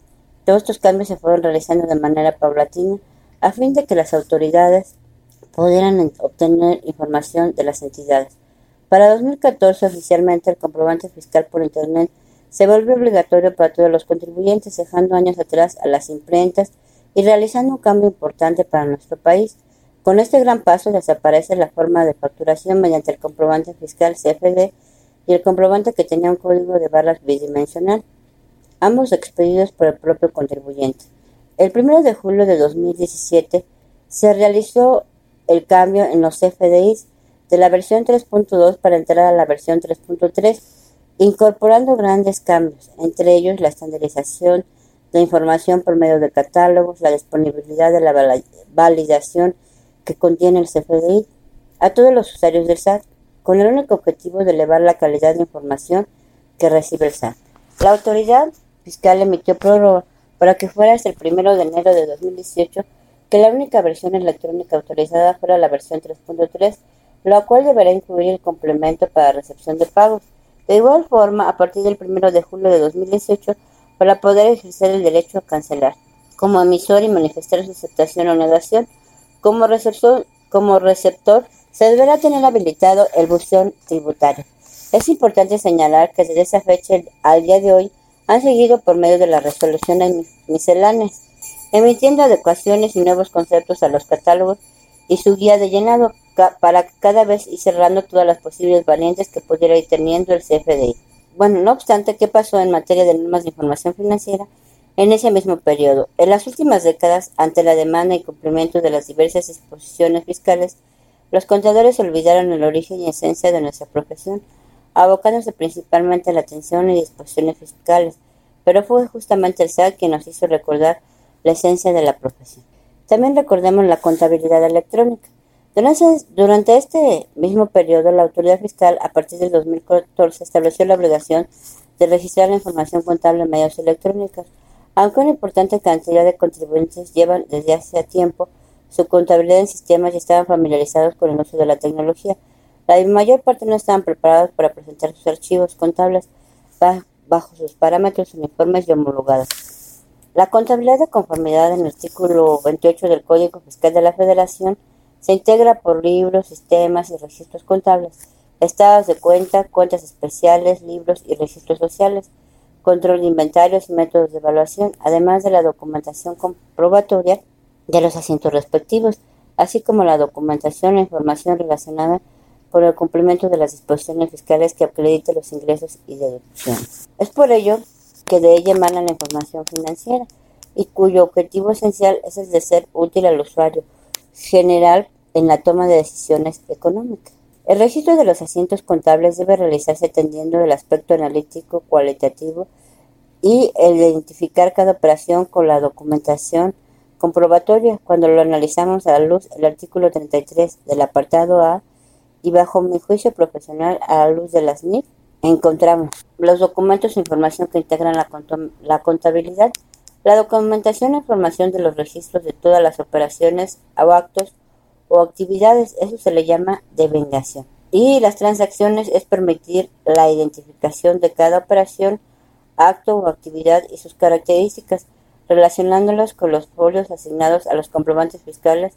Todos estos cambios se fueron realizando de manera paulatina a fin de que las autoridades pudieran obtener información de las entidades. Para 2014 oficialmente el comprobante fiscal por Internet se vuelve obligatorio para todos los contribuyentes, dejando años atrás a las imprentas y realizando un cambio importante para nuestro país. Con este gran paso desaparece la forma de facturación mediante el comprobante fiscal CFD y el comprobante que tenía un código de barras bidimensional, ambos expedidos por el propio contribuyente. El 1 de julio de 2017 se realizó el cambio en los CFDIs de la versión 3.2 para entrar a la versión 3.3 incorporando grandes cambios, entre ellos la estandarización de información por medio de catálogos, la disponibilidad de la validación que contiene el CFDI a todos los usuarios del SAT, con el único objetivo de elevar la calidad de información que recibe el SAT. La autoridad fiscal emitió prórroga para que fuera hasta el 1 de enero de 2018 que la única versión electrónica autorizada fuera la versión 3.3, la cual deberá incluir el complemento para recepción de pagos de igual forma, a partir del 1 de julio de 2018, para poder ejercer el derecho a cancelar, como emisor y manifestar su aceptación o negación, como receptor, como receptor se deberá tener habilitado el buzón tributario. Es importante señalar que desde esa fecha al día de hoy han seguido por medio de las resoluciones misceláneas, emitiendo adecuaciones y nuevos conceptos a los catálogos y su guía de llenado, para cada vez ir cerrando todas las posibles variantes que pudiera ir teniendo el CFDI. Bueno, no obstante, ¿qué pasó en materia de normas de información financiera? En ese mismo periodo. En las últimas décadas, ante la demanda y cumplimiento de las diversas disposiciones fiscales, los contadores olvidaron el origen y esencia de nuestra profesión, abocándose principalmente a la atención y disposiciones fiscales, pero fue justamente el SAT quien nos hizo recordar la esencia de la profesión. También recordemos la contabilidad electrónica. Durante este mismo periodo, la autoridad fiscal, a partir del 2014, estableció la obligación de registrar la información contable en medios electrónicos. Aunque una importante cantidad de contribuyentes llevan desde hace tiempo su contabilidad en sistemas y estaban familiarizados con el uso de la tecnología, la mayor parte no estaban preparados para presentar sus archivos contables bajo sus parámetros uniformes y homologados. La contabilidad de conformidad en el artículo 28 del Código Fiscal de la Federación se integra por libros, sistemas y registros contables, estados de cuenta, cuentas especiales, libros y registros sociales, control de inventarios y métodos de evaluación, además de la documentación comprobatoria de los asientos respectivos, así como la documentación e información relacionada con el cumplimiento de las disposiciones fiscales que acrediten los ingresos y deducciones. Es por ello que de ella emana la información financiera y cuyo objetivo esencial es el de ser útil al usuario general en la toma de decisiones económicas. El registro de los asientos contables debe realizarse atendiendo el aspecto analítico cualitativo y el identificar cada operación con la documentación comprobatoria. Cuando lo analizamos a la luz del artículo 33 del apartado A y bajo mi juicio profesional a la luz de las NIF encontramos los documentos e información que integran la, la contabilidad, la documentación e información de los registros de todas las operaciones o actos o actividades, eso se le llama devengación. Y las transacciones es permitir la identificación de cada operación, acto o actividad y sus características, relacionándolas con los folios asignados a los comprobantes fiscales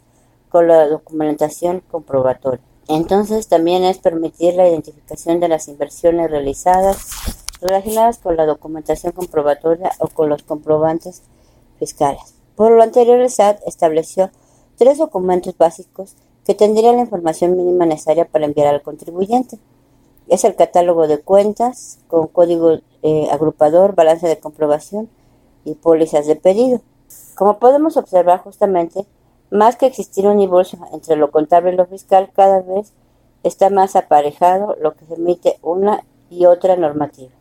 con la documentación comprobatoria. Entonces también es permitir la identificación de las inversiones realizadas relacionadas con la documentación comprobatoria o con los comprobantes fiscales. Por lo anterior, el SAT estableció tres documentos básicos que tendrían la información mínima necesaria para enviar al contribuyente. Es el catálogo de cuentas con código eh, agrupador, balance de comprobación y pólizas de pedido. Como podemos observar justamente, más que existir un divorcio entre lo contable y lo fiscal, cada vez está más aparejado lo que permite una y otra normativa.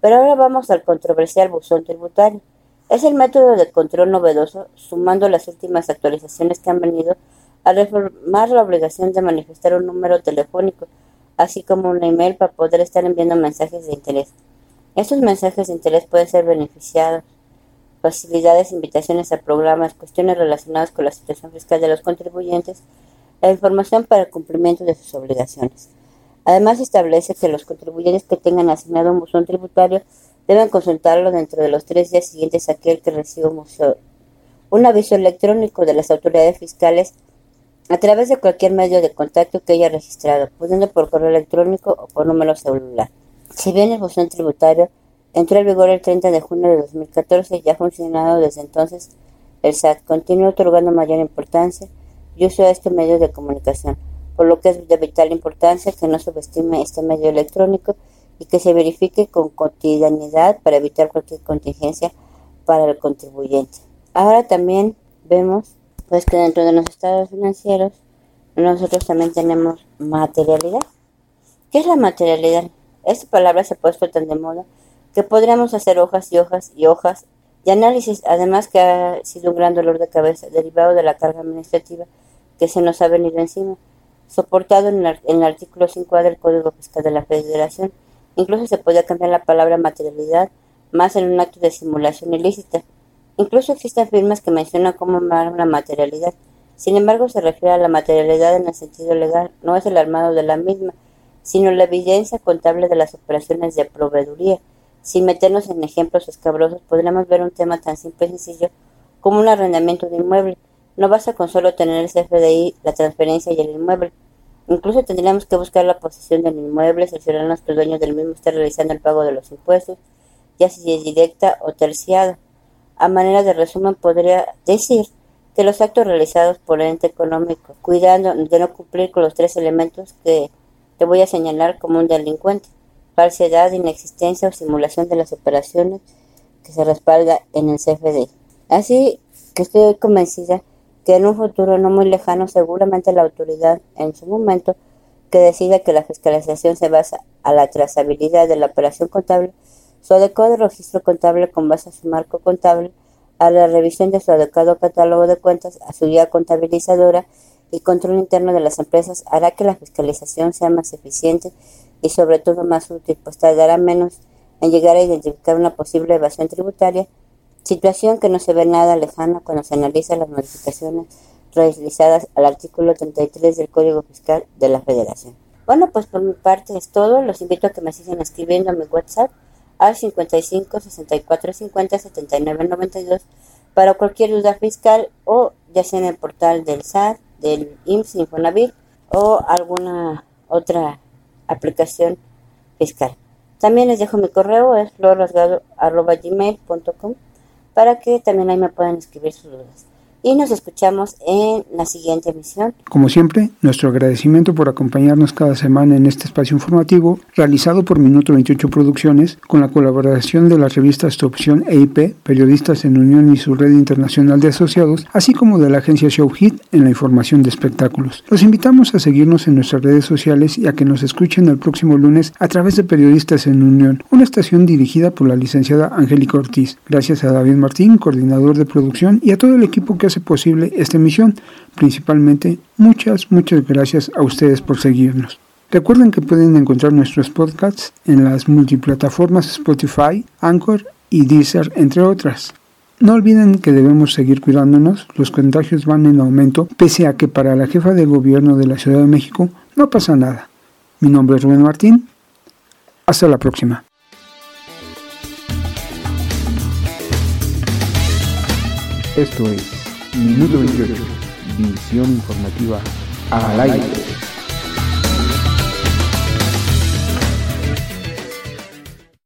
Pero ahora vamos al controversial buzón tributario. Es el método de control novedoso, sumando las últimas actualizaciones que han venido a reformar la obligación de manifestar un número telefónico, así como un email para poder estar enviando mensajes de interés. Estos mensajes de interés pueden ser beneficiados, facilidades, invitaciones a programas, cuestiones relacionadas con la situación fiscal de los contribuyentes, la información para el cumplimiento de sus obligaciones. Además, establece que los contribuyentes que tengan asignado un buzón tributario deben consultarlo dentro de los tres días siguientes a aquel que reciba un, aviso electrónico de las autoridades fiscales a través de cualquier medio de contacto que haya registrado, pudiendo por correo electrónico o por número celular. Si bien el buzón tributario entró en vigor el 30 de junio de 2014 y ha funcionado desde entonces, el SAT continúa otorgando mayor importancia y uso a este medio de comunicación, por lo que es de vital importancia que no subestime este medio electrónico y que se verifique con cotidianidad para evitar cualquier contingencia para el contribuyente. Ahora también vemos pues que dentro de los estados financieros nosotros también tenemos materialidad. ¿Qué es la materialidad? Esta palabra se ha puesto tan de moda que podríamos hacer hojas y hojas y hojas de análisis, además que ha sido un gran dolor de cabeza derivado de la carga administrativa que se nos ha venido encima, soportado en, el artículo 5A del Código Fiscal de la Federación Incluso se podía cambiar la palabra materialidad más en un acto de simulación ilícita. Incluso existen firmas que mencionan cómo armar una materialidad. Sin embargo, se refiere a la materialidad en el sentido legal, no es el armado de la misma, sino la evidencia contable de las operaciones de proveeduría. Sin meternos en ejemplos escabrosos, podríamos ver un tema tan simple y sencillo como un arrendamiento de inmueble. No basta con solo tener el CFDI, la transferencia y el inmueble. Incluso tendríamos que buscar la posesión del inmueble, cerciorarnos que el dueño del mismo esté realizando el pago de los impuestos, ya si es directa o terciada. A manera de resumen, podría decir que los actos realizados por el ente económico, cuidando de no cumplir con los tres elementos que te voy a señalar como un delincuente, falsedad, inexistencia o simulación de las operaciones que se respalda en el CFD. Así que estoy convencida que en un futuro no muy lejano seguramente la autoridad en su momento que decida que la fiscalización se basa a la trazabilidad de la operación contable, su adecuado registro contable con base a su marco contable, a la revisión de su adecuado catálogo de cuentas, a su guía contabilizadora y control interno de las empresas hará que la fiscalización sea más eficiente y sobre todo más útil, pues tardará menos en llegar a identificar una posible evasión tributaria, situación que no se ve nada lejana cuando se analizan las modificaciones realizadas al artículo 33 del Código Fiscal de la Federación. Bueno, pues por mi parte es todo. Los invito a que me sigan escribiendo a mi WhatsApp al 55 64 50 79 92 para cualquier duda fiscal o ya sea en el portal del SAT, del IMSS Infonavit o alguna otra aplicación fiscal. También les dejo mi correo, es florrasgado.gmail.com para que también ahí me puedan escribir sus dudas y nos escuchamos en la siguiente emisión. Como siempre, nuestro agradecimiento por acompañarnos cada semana en este espacio informativo realizado por Minuto 28 Producciones con la colaboración de la revista Opción EIP, Periodistas en Unión y su red internacional de asociados, así como de la agencia Show Hit en la información de espectáculos. Los invitamos a seguirnos en nuestras redes sociales y a que nos escuchen el próximo lunes a través de Periodistas en Unión, una estación dirigida por la licenciada Angélica Ortiz. Gracias a David Martín, coordinador de producción, y a todo el equipo que posible esta emisión. Principalmente, muchas, muchas gracias a ustedes por seguirnos. Recuerden que pueden encontrar nuestros podcasts en las multiplataformas Spotify, Anchor y Deezer, entre otras. No olviden que debemos seguir cuidándonos, los contagios van en aumento, pese a que para la jefa de gobierno de la Ciudad de México no pasa nada. Mi nombre es Rubén Martín. Hasta la próxima. Esto es Minuto 28, visión informativa al aire.